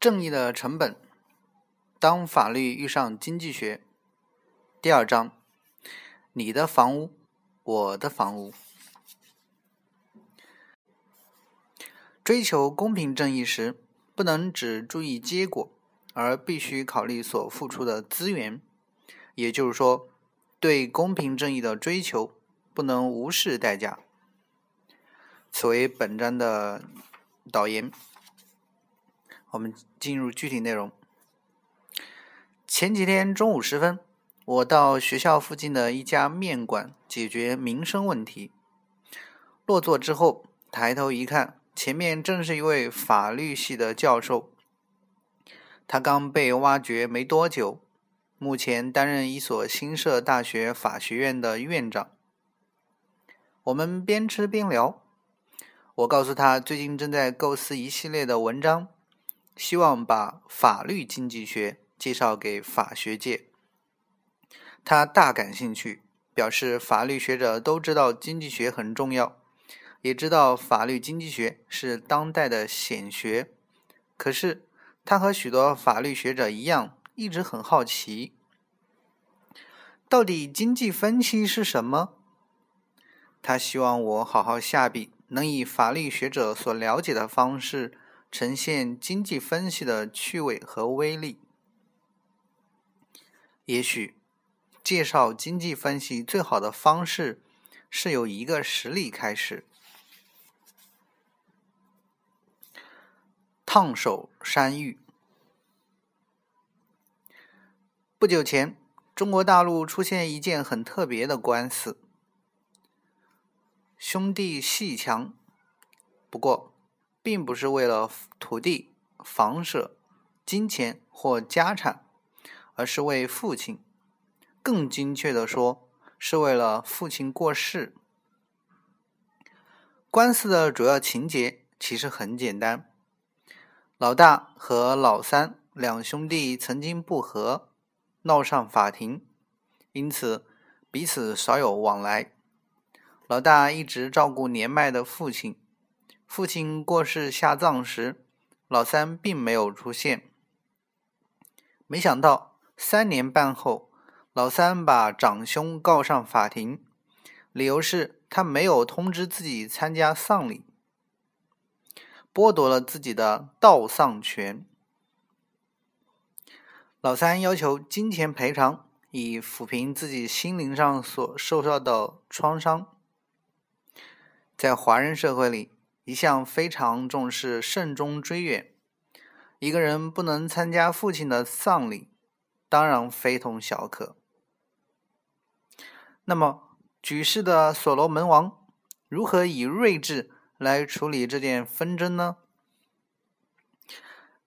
正义的成本。当法律遇上经济学，第二章，你的房屋，我的房屋。追求公平正义时，不能只注意结果，而必须考虑所付出的资源。也就是说，对公平正义的追求，不能无视代价。此为本章的导言。我们进入具体内容。前几天中午时分，我到学校附近的一家面馆解决民生问题。落座之后，抬头一看，前面正是一位法律系的教授。他刚被挖掘没多久，目前担任一所新设大学法学院的院长。我们边吃边聊，我告诉他最近正在构思一系列的文章，希望把法律经济学。介绍给法学界，他大感兴趣，表示法律学者都知道经济学很重要，也知道法律经济学是当代的显学。可是他和许多法律学者一样，一直很好奇，到底经济分析是什么？他希望我好好下笔，能以法律学者所了解的方式，呈现经济分析的趣味和威力。也许，介绍经济分析最好的方式是由一个实例开始。烫手山芋。不久前，中国大陆出现一件很特别的官司，兄弟戏强，不过，并不是为了土地、房舍、金钱或家产。而是为父亲，更精确的说，是为了父亲过世。官司的主要情节其实很简单：老大和老三两兄弟曾经不和，闹上法庭，因此彼此少有往来。老大一直照顾年迈的父亲，父亲过世下葬时，老三并没有出现。没想到。三年半后，老三把长兄告上法庭，理由是他没有通知自己参加丧礼，剥夺了自己的悼丧权。老三要求金钱赔偿，以抚平自己心灵上所受到的创伤。在华人社会里，一向非常重视慎终追远，一个人不能参加父亲的丧礼。当然非同小可。那么，举世的所罗门王如何以睿智来处理这件纷争呢？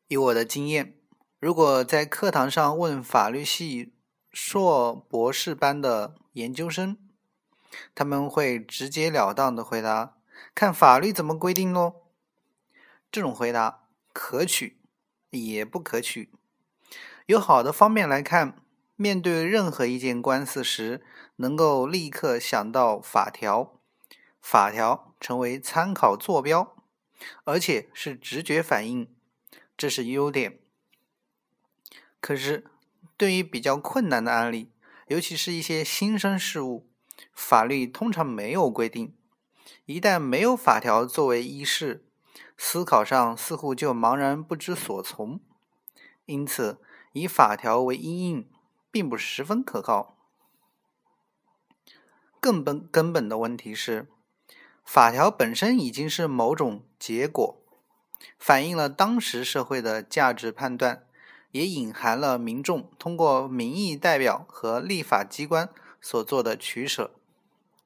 以我的经验，如果在课堂上问法律系硕博士班的研究生，他们会直截了当的回答：“看法律怎么规定喽。”这种回答可取，也不可取。有好的方面来看，面对任何一件官司时，能够立刻想到法条，法条成为参考坐标，而且是直觉反应，这是优点。可是，对于比较困难的案例，尤其是一些新生事物，法律通常没有规定。一旦没有法条作为依事，思考上似乎就茫然不知所从。因此。以法条为因应，并不十分可靠。更本根本的问题是，法条本身已经是某种结果，反映了当时社会的价值判断，也隐含了民众通过民意代表和立法机关所做的取舍。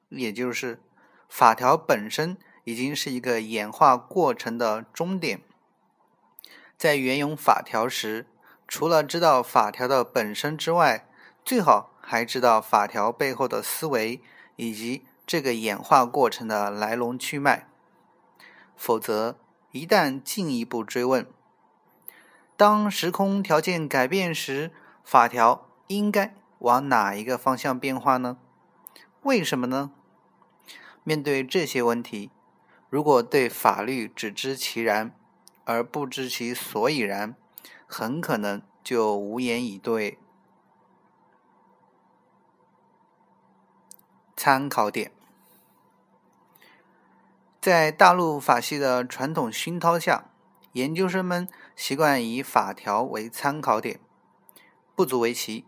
也就是，法条本身已经是一个演化过程的终点。在援用法条时，除了知道法条的本身之外，最好还知道法条背后的思维以及这个演化过程的来龙去脉。否则，一旦进一步追问，当时空条件改变时，法条应该往哪一个方向变化呢？为什么呢？面对这些问题，如果对法律只知其然，而不知其所以然，很可能就无言以对。参考点：在大陆法系的传统熏陶下，研究生们习惯以法条为参考点，不足为奇。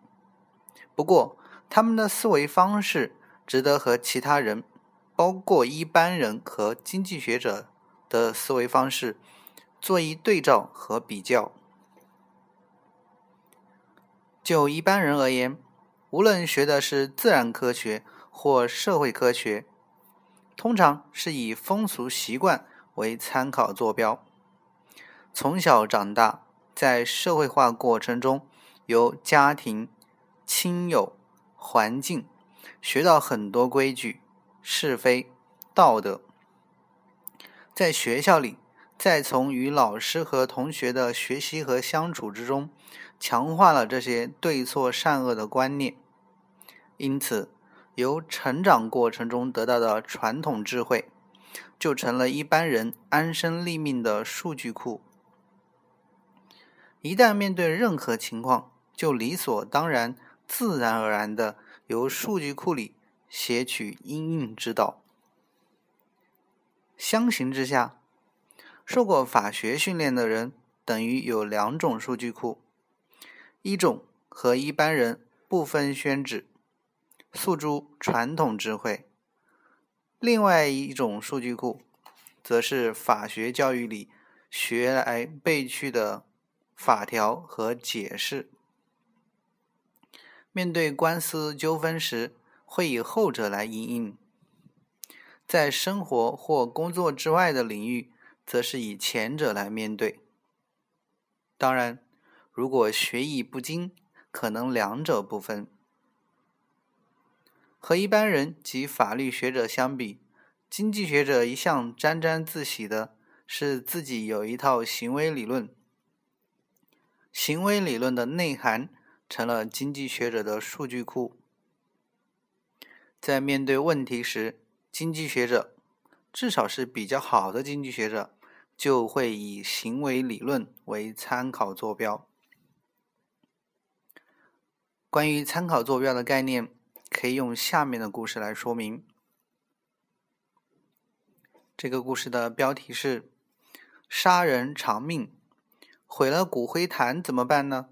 不过，他们的思维方式值得和其他人，包括一般人和经济学者的思维方式做一对照和比较。就一般人而言，无论学的是自然科学或社会科学，通常是以风俗习惯为参考坐标。从小长大，在社会化过程中，由家庭、亲友。环境学到很多规矩、是非、道德，在学校里，再从与老师和同学的学习和相处之中，强化了这些对错善恶的观念。因此，由成长过程中得到的传统智慧，就成了一般人安身立命的数据库。一旦面对任何情况，就理所当然。自然而然的由数据库里撷取应用之道。相形之下，受过法学训练的人等于有两种数据库：一种和一般人不分宣旨，诉诸传统智慧；另外一种数据库，则是法学教育里学来背去的法条和解释。面对官司纠纷时，会以后者来应应；在生活或工作之外的领域，则是以前者来面对。当然，如果学艺不精，可能两者不分。和一般人及法律学者相比，经济学者一向沾沾自喜的是自己有一套行为理论。行为理论的内涵。成了经济学者的数据库，在面对问题时，经济学者至少是比较好的经济学者，就会以行为理论为参考坐标。关于参考坐标的概念，可以用下面的故事来说明。这个故事的标题是“杀人偿命，毁了骨灰坛怎么办呢？”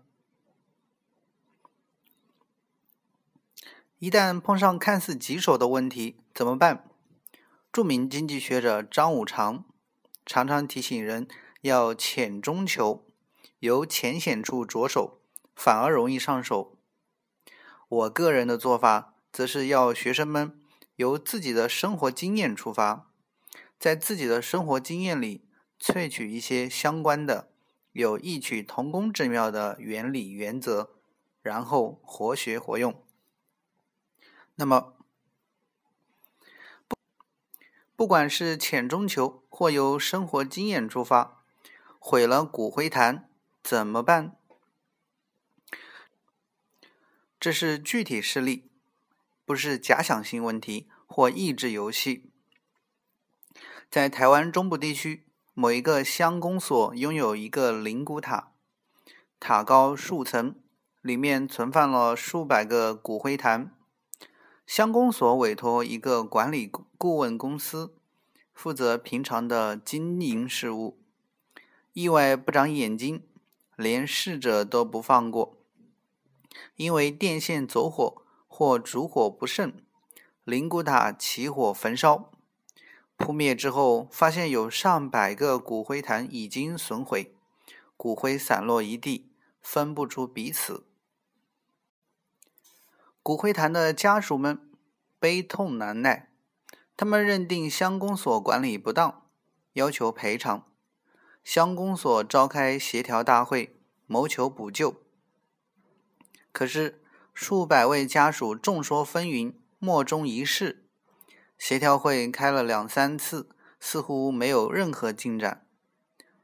一旦碰上看似棘手的问题，怎么办？著名经济学者张五常常常提醒人要浅中求，由浅显处着手，反而容易上手。我个人的做法，则是要学生们由自己的生活经验出发，在自己的生活经验里萃取一些相关的、有异曲同工之妙的原理原则，然后活学活用。那么，不不管是浅中求，或由生活经验出发，毁了骨灰坛怎么办？这是具体事例，不是假想性问题或益智游戏。在台湾中部地区，某一个乡公所拥有一个灵骨塔，塔高数层，里面存放了数百个骨灰坛。乡公所委托一个管理顾问公司负责平常的经营事务，意外不长眼睛，连逝者都不放过。因为电线走火或烛火不慎，灵骨塔起火焚烧，扑灭之后，发现有上百个骨灰坛已经损毁，骨灰散落一地，分不出彼此。骨灰坛的家属们悲痛难耐，他们认定乡公所管理不当，要求赔偿。乡公所召开协调大会，谋求补救。可是数百位家属众说纷纭，莫衷一是。协调会开了两三次，似乎没有任何进展。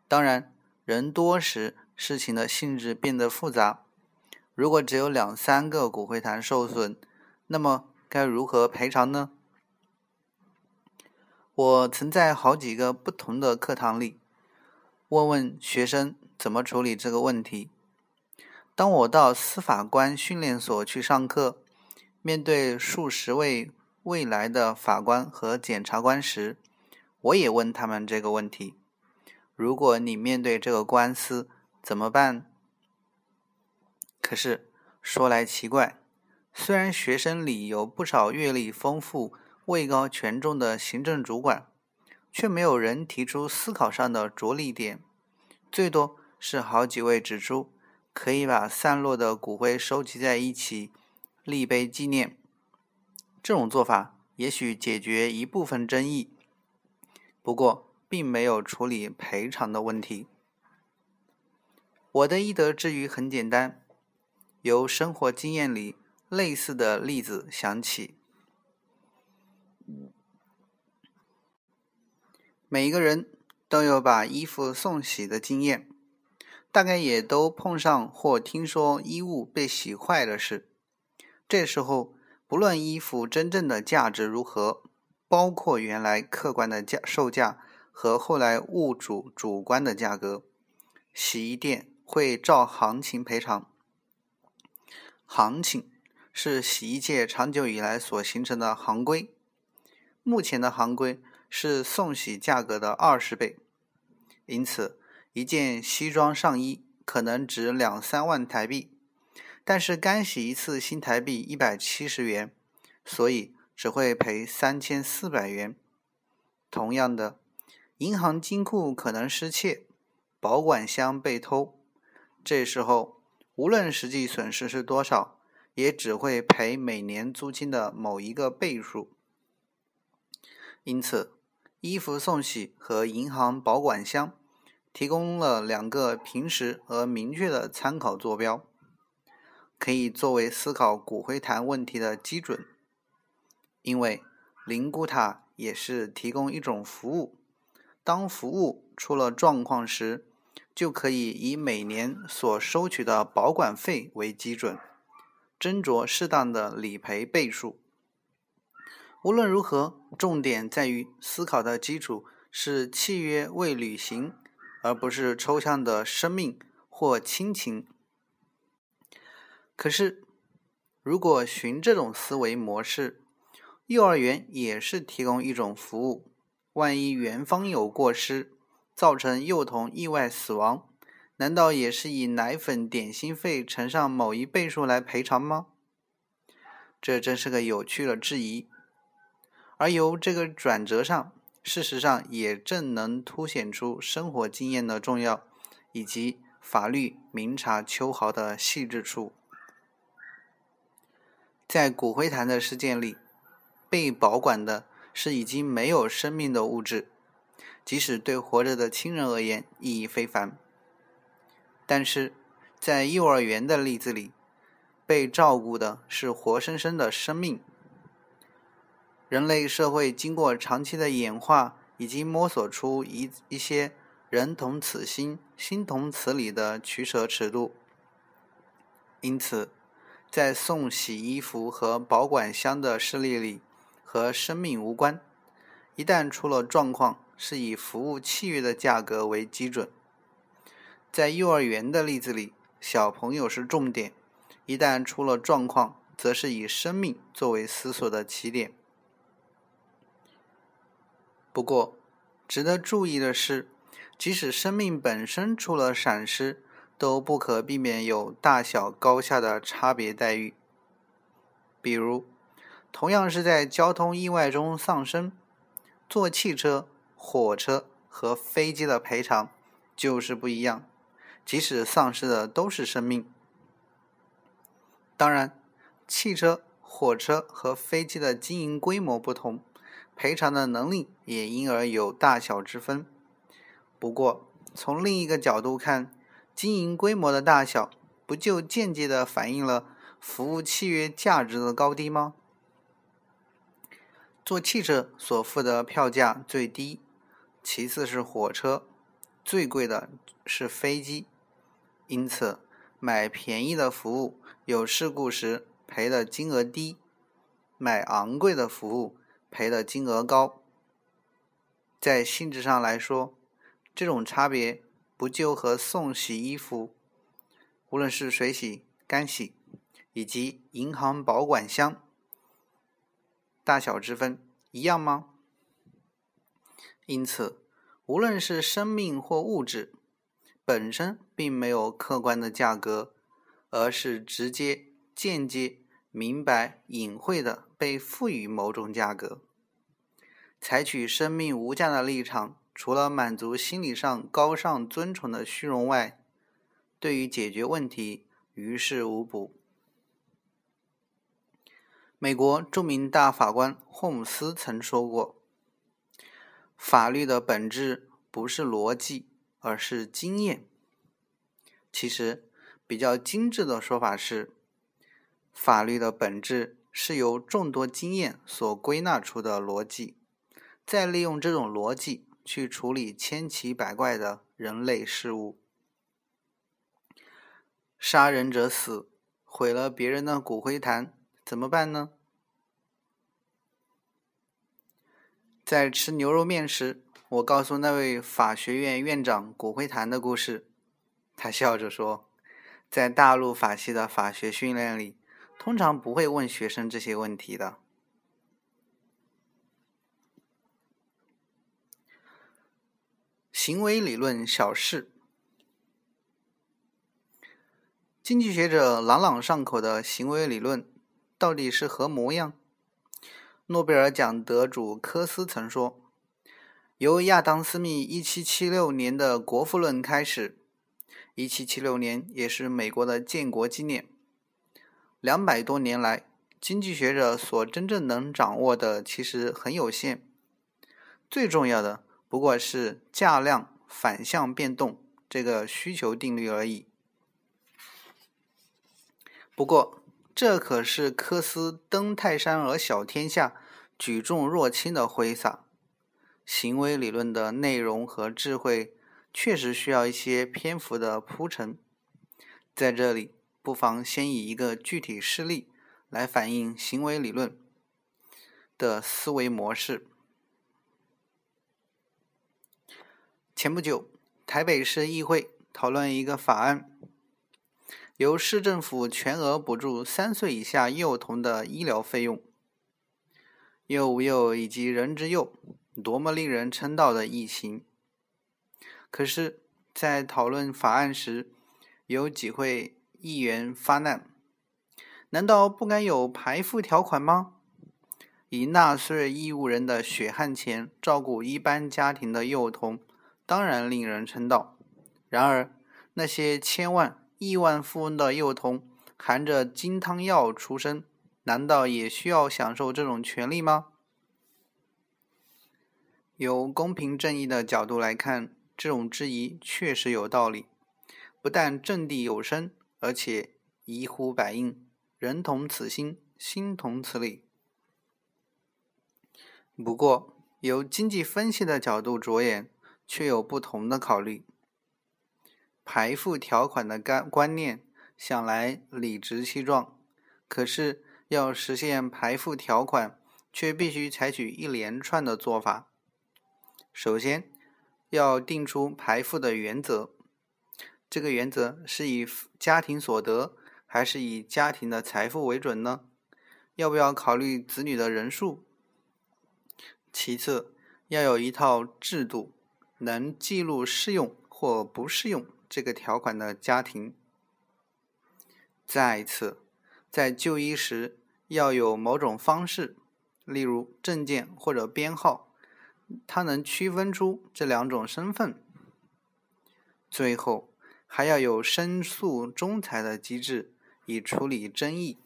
当然，人多时，事情的性质变得复杂。如果只有两三个骨灰坛受损，那么该如何赔偿呢？我曾在好几个不同的课堂里问问学生怎么处理这个问题。当我到司法官训练所去上课，面对数十位未来的法官和检察官时，我也问他们这个问题：如果你面对这个官司怎么办？可是说来奇怪，虽然学生里有不少阅历丰富、位高权重的行政主管，却没有人提出思考上的着力点，最多是好几位指出可以把散落的骨灰收集在一起，立碑纪念。这种做法也许解决一部分争议。不过，并没有处理赔偿的问题。我的医德之余很简单，由生活经验里类似的例子想起。每一个人都有把衣服送洗的经验，大概也都碰上或听说衣物被洗坏的事。这时候，不论衣服真正的价值如何。包括原来客观的价售价和后来物主主观的价格，洗衣店会照行情赔偿。行情是洗衣界长久以来所形成的行规，目前的行规是送洗价格的二十倍，因此一件西装上衣可能值两三万台币，但是干洗一次新台币一百七十元，所以。只会赔三千四百元。同样的，银行金库可能失窃，保管箱被偷，这时候无论实际损失是多少，也只会赔每年租金的某一个倍数。因此，衣服送洗和银行保管箱提供了两个平时和明确的参考坐标，可以作为思考骨灰坛问题的基准。因为灵骨塔也是提供一种服务，当服务出了状况时，就可以以每年所收取的保管费为基准，斟酌适当的理赔倍数。无论如何，重点在于思考的基础是契约未履行，而不是抽象的生命或亲情。可是，如果循这种思维模式，幼儿园也是提供一种服务，万一园方有过失，造成幼童意外死亡，难道也是以奶粉点心费乘上某一倍数来赔偿吗？这真是个有趣的质疑。而由这个转折上，事实上也正能凸显出生活经验的重要，以及法律明察秋毫的细致处。在骨灰坛的事件里。被保管的是已经没有生命的物质，即使对活着的亲人而言意义非凡。但是，在幼儿园的例子里，被照顾的是活生生的生命。人类社会经过长期的演化，已经摸索出一一些人同此心、心同此理的取舍尺度。因此，在送洗衣服和保管箱的事例里，和生命无关，一旦出了状况，是以服务契约的价格为基准。在幼儿园的例子里，小朋友是重点，一旦出了状况，则是以生命作为思索的起点。不过，值得注意的是，即使生命本身出了闪失，都不可避免有大小高下的差别待遇，比如。同样是在交通意外中丧生，坐汽车、火车和飞机的赔偿就是不一样。即使丧失的都是生命，当然，汽车、火车和飞机的经营规模不同，赔偿的能力也因而有大小之分。不过，从另一个角度看，经营规模的大小，不就间接的反映了服务契约价值的高低吗？坐汽车所付的票价最低，其次是火车，最贵的是飞机。因此，买便宜的服务，有事故时赔的金额低；买昂贵的服务，赔的金额高。在性质上来说，这种差别不就和送洗衣服，无论是水洗、干洗，以及银行保管箱大小之分，一样吗？因此，无论是生命或物质，本身并没有客观的价格，而是直接、间接、明白、隐晦的被赋予某种价格。采取生命无价的立场，除了满足心理上高尚尊崇的虚荣外，对于解决问题于事无补。美国著名大法官霍姆斯曾说过。法律的本质不是逻辑，而是经验。其实，比较精致的说法是，法律的本质是由众多经验所归纳出的逻辑，再利用这种逻辑去处理千奇百怪的人类事物。杀人者死，毁了别人的骨灰坛，怎么办呢？在吃牛肉面时，我告诉那位法学院院长骨灰坛的故事。他笑着说：“在大陆法系的法学训练里，通常不会问学生这些问题的。”行为理论小事，经济学者朗朗上口的行为理论到底是何模样？诺贝尔奖得主科斯曾说：“由亚当·斯密1776年的《国富论》开始，1776年也是美国的建国纪念。两百多年来，经济学者所真正能掌握的其实很有限，最重要的不过是价量反向变动这个需求定律而已。不过，这可是科斯登泰山而小天下。”举重若轻的挥洒，行为理论的内容和智慧确实需要一些篇幅的铺陈。在这里，不妨先以一个具体事例来反映行为理论的思维模式。前不久，台北市议会讨论一个法案，由市政府全额补助三岁以下幼童的医疗费用。幼无幼以及人之幼，多么令人称道的异行！可是，在讨论法案时，有几位议员发难：难道不该有排付条款吗？以纳税义务人的血汗钱照顾一般家庭的幼童，当然令人称道。然而，那些千万亿万富翁的幼童，含着金汤药出生。难道也需要享受这种权利吗？由公平正义的角度来看，这种质疑确实有道理，不但掷地有声，而且宜乎百应。人同此心，心同此理。不过，由经济分析的角度着眼，却有不同的考虑。排付条款的干观念想来理直气壮，可是。要实现排付条款，却必须采取一连串的做法。首先，要定出排付的原则。这个原则是以家庭所得还是以家庭的财富为准呢？要不要考虑子女的人数？其次，要有一套制度，能记录适用或不适用这个条款的家庭。再次，在就医时。要有某种方式，例如证件或者编号，它能区分出这两种身份。最后，还要有申诉仲裁的机制，以处理争议。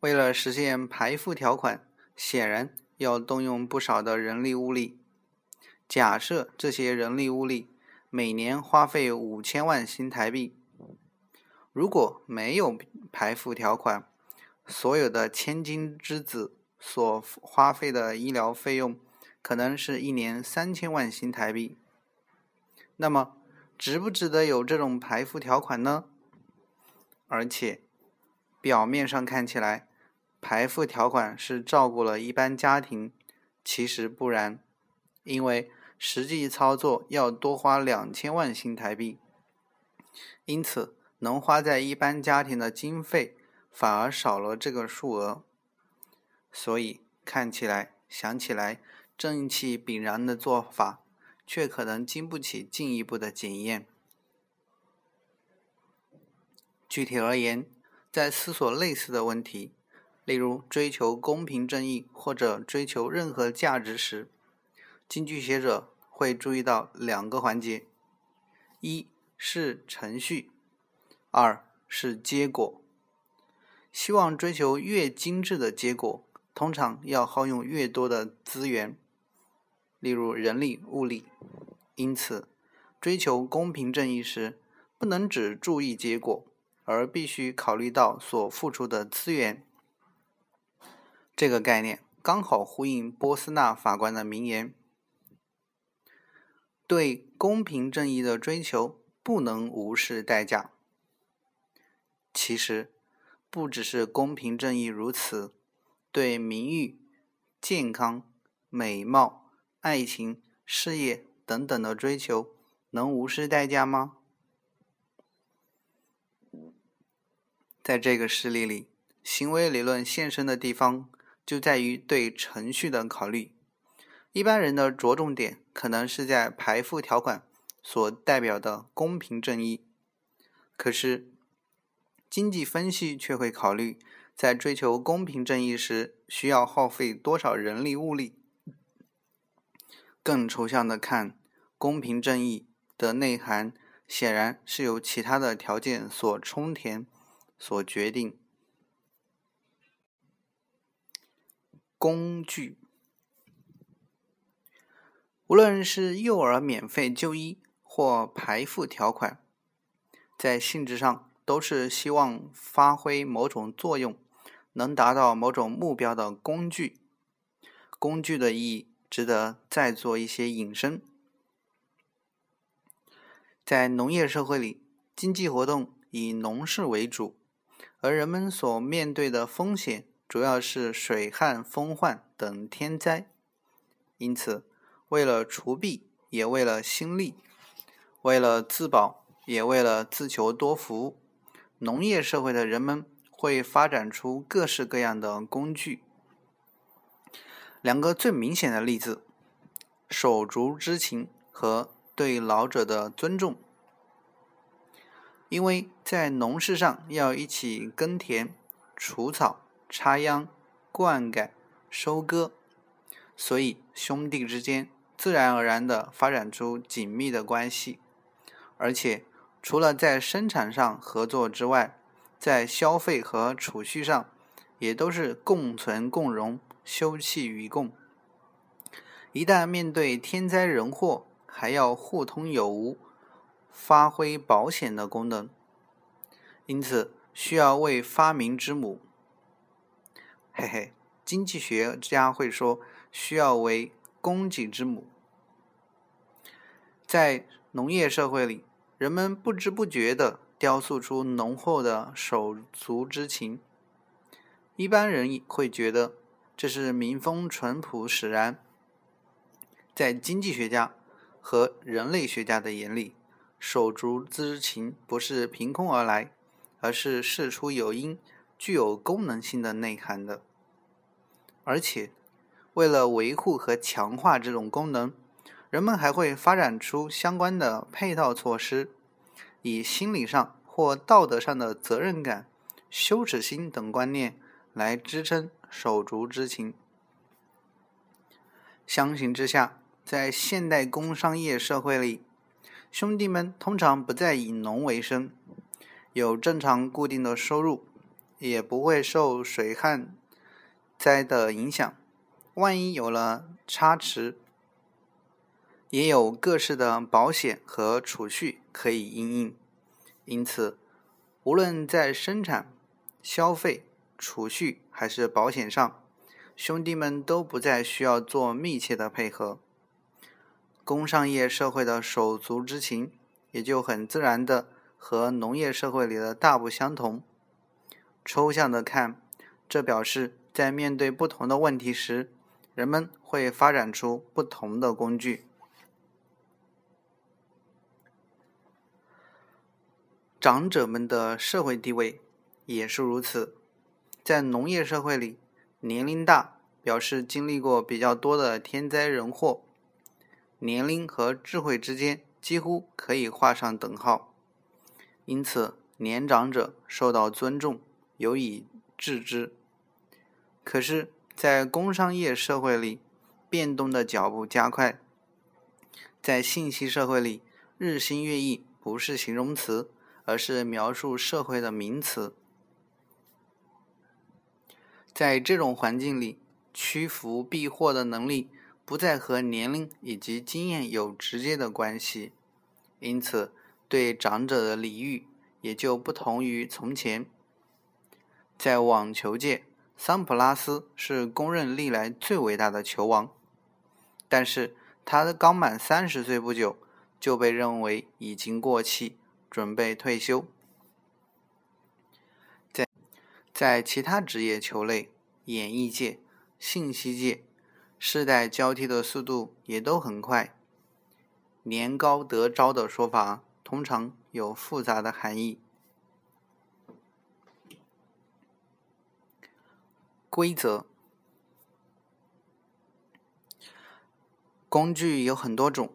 为了实现排付条款，显然要动用不少的人力物力。假设这些人力物力每年花费五千万新台币。如果没有排付条款，所有的千金之子所花费的医疗费用可能是一年三千万新台币。那么，值不值得有这种排付条款呢？而且，表面上看起来，排付条款是照顾了一般家庭，其实不然，因为实际操作要多花两千万新台币，因此能花在一般家庭的经费反而少了这个数额。所以看起来、想起来，正气凛然的做法，却可能经不起进一步的检验。具体而言，在思索类似的问题，例如追求公平正义或者追求任何价值时，经济学者会注意到两个环节：一是程序，二是结果。希望追求越精致的结果。通常要耗用越多的资源，例如人力、物力。因此，追求公平正义时，不能只注意结果，而必须考虑到所付出的资源。这个概念刚好呼应波斯纳法官的名言：“对公平正义的追求不能无视代价。”其实，不只是公平正义如此。对名誉、健康、美貌、爱情、事业等等的追求，能无视代价吗？在这个事例里，行为理论现身的地方就在于对程序的考虑。一般人的着重点可能是在排付条款所代表的公平正义，可是经济分析却会考虑。在追求公平正义时，需要耗费多少人力物力？更抽象的看，公平正义的内涵显然是由其他的条件所充填、所决定。工具，无论是幼儿免费就医或排付条款，在性质上都是希望发挥某种作用。能达到某种目标的工具，工具的意义值得再做一些引申。在农业社会里，经济活动以农事为主，而人们所面对的风险主要是水旱、风患等天灾。因此，为了除弊，也为了兴利，为了自保，也为了自求多福，农业社会的人们。会发展出各式各样的工具。两个最明显的例子：手足之情和对老者的尊重。因为在农事上要一起耕田、除草、插秧、灌溉、收割，所以兄弟之间自然而然地发展出紧密的关系。而且，除了在生产上合作之外，在消费和储蓄上，也都是共存共荣、休戚与共。一旦面对天灾人祸，还要互通有无，发挥保险的功能。因此，需要为发明之母。嘿嘿，经济学家会说，需要为供给之母。在农业社会里，人们不知不觉的。雕塑出浓厚的手足之情，一般人会觉得这是民风淳朴使然。在经济学家和人类学家的眼里，手足之情不是凭空而来，而是事出有因、具有功能性的内涵的。而且，为了维护和强化这种功能，人们还会发展出相关的配套措施。以心理上或道德上的责任感、羞耻心等观念来支撑手足之情。相形之下，在现代工商业社会里，兄弟们通常不再以农为生，有正常固定的收入，也不会受水旱灾的影响。万一有了差池，也有各式的保险和储蓄可以应用，因此，无论在生产、消费、储蓄还是保险上，兄弟们都不再需要做密切的配合。工商业社会的手足之情，也就很自然的和农业社会里的大不相同。抽象的看，这表示在面对不同的问题时，人们会发展出不同的工具。长者们的社会地位也是如此。在农业社会里年龄大表示经历过比较多的天灾人祸年龄和智慧之间几乎可以画上等号。因此年长者受到尊重有以至之可是在工商业社会里，变动的脚步加快；在信息社会里，日新月异不是形容词，而是描述社会的名词。在这种环境里，屈服避祸的能力不再和年龄以及经验有直接的关系，因此对长者的礼遇也就不同于从前。在网球界，桑普拉斯是公认历来最伟大的球王，但是他刚满三十岁不久。就被认为已经过气，准备退休。在在其他职业球类、演艺界、信息界，世代交替的速度也都很快。年高得招的说法通常有复杂的含义。规则，工具有很多种。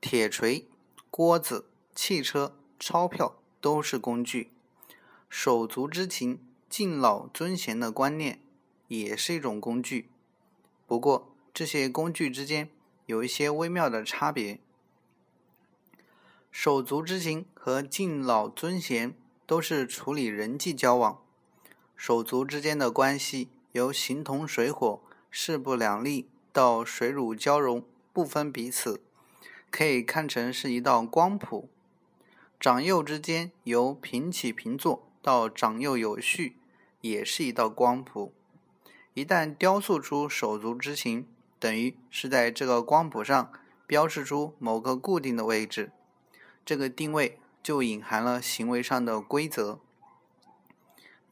铁锤、锅子、汽车、钞票都是工具。手足之情、敬老尊贤的观念也是一种工具。不过，这些工具之间有一些微妙的差别。手足之情和敬老尊贤都是处理人际交往。手足之间的关系由形同水火、势不两立到水乳交融、不分彼此。可以看成是一道光谱，长幼之间由平起平坐到长幼有序，也是一道光谱。一旦雕塑出手足之情，等于是在这个光谱上标示出某个固定的位置，这个定位就隐含了行为上的规则。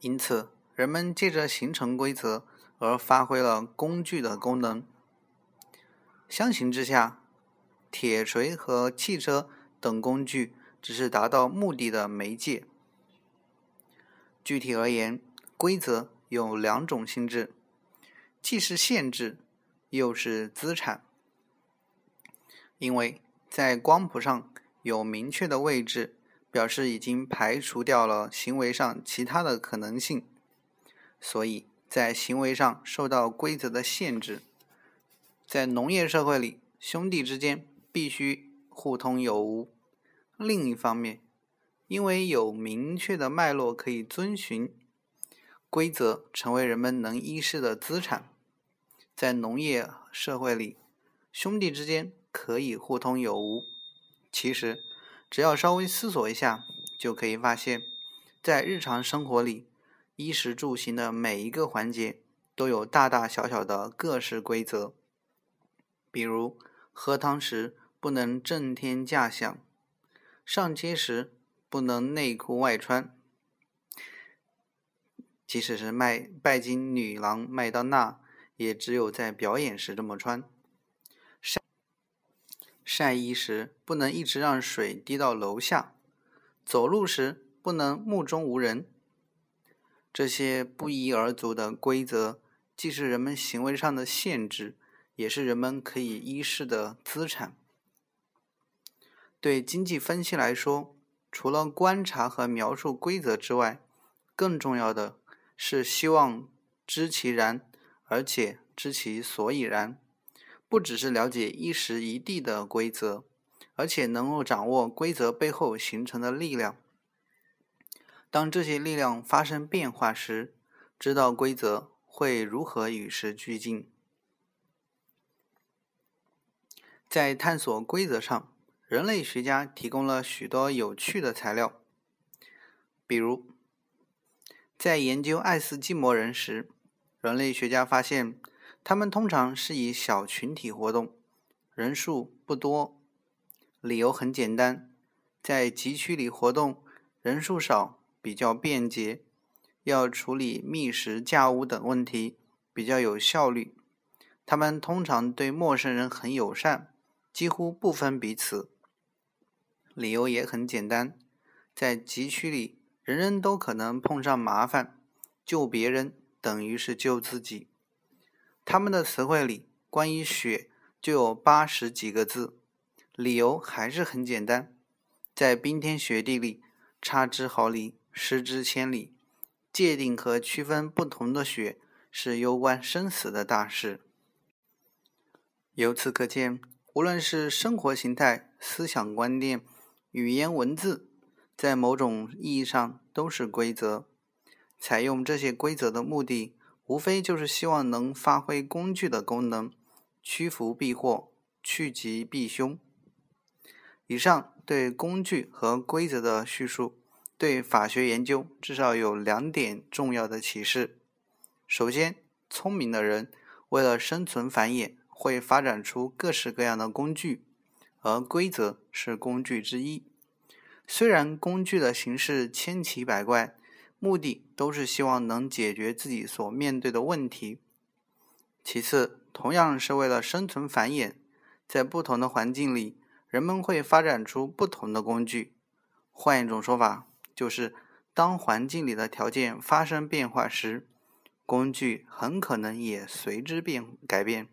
因此，人们借着形成规则而发挥了工具的功能。相形之下。铁锤和汽车等工具只是达到目的的媒介。具体而言，规则有两种性质，既是限制，又是资产。因为在光谱上有明确的位置，表示已经排除掉了行为上其他的可能性，所以在行为上受到规则的限制。在农业社会里，兄弟之间。必须互通有无。另一方面，因为有明确的脉络可以遵循，规则成为人们能依恃的资产。在农业社会里，兄弟之间可以互通有无。其实，只要稍微思索一下，就可以发现，在日常生活里，衣食住行的每一个环节都有大大小小的各式规则。比如，喝汤时。不能震天价响，上街时不能内裤外穿。即使是卖拜金女郎麦当娜，也只有在表演时这么穿。晒晒衣时不能一直让水滴到楼下，走路时不能目中无人。这些不一而足的规则，既是人们行为上的限制，也是人们可以依恃的资产。对经济分析来说，除了观察和描述规则之外，更重要的是希望知其然，而且知其所以然。不只是了解一时一地的规则，而且能够掌握规则背后形成的力量。当这些力量发生变化时，知道规则会如何与时俱进。在探索规则上。人类学家提供了许多有趣的材料，比如，在研究爱斯基摩人时，人类学家发现他们通常是以小群体活动，人数不多。理由很简单，在集区里活动，人数少，比较便捷，要处理觅食、架屋等问题比较有效率。他们通常对陌生人很友善，几乎不分彼此。理由也很简单，在集区里，人人都可能碰上麻烦，救别人等于是救自己。他们的词汇里关于雪就有八十几个字，理由还是很简单，在冰天雪地里，差之毫厘，失之千里，界定和区分不同的雪是攸关生死的大事。由此可见，无论是生活形态、思想观念、语言文字，在某种意义上都是规则。采用这些规则的目的，无非就是希望能发挥工具的功能，趋福避祸，趋吉避凶。以上对工具和规则的叙述，对法学研究至少有两点重要的启示：首先，聪明的人为了生存繁衍。会发展出各式各样的工具，而规则是工具之一。虽然工具的形式千奇百怪，目的都是希望能解决自己所面对的问题。其次，同样是为了生存繁衍，在不同的环境里，人们会发展出不同的工具。换一种说法，就是当环境里的条件发生变化时，工具很可能也随之变改变。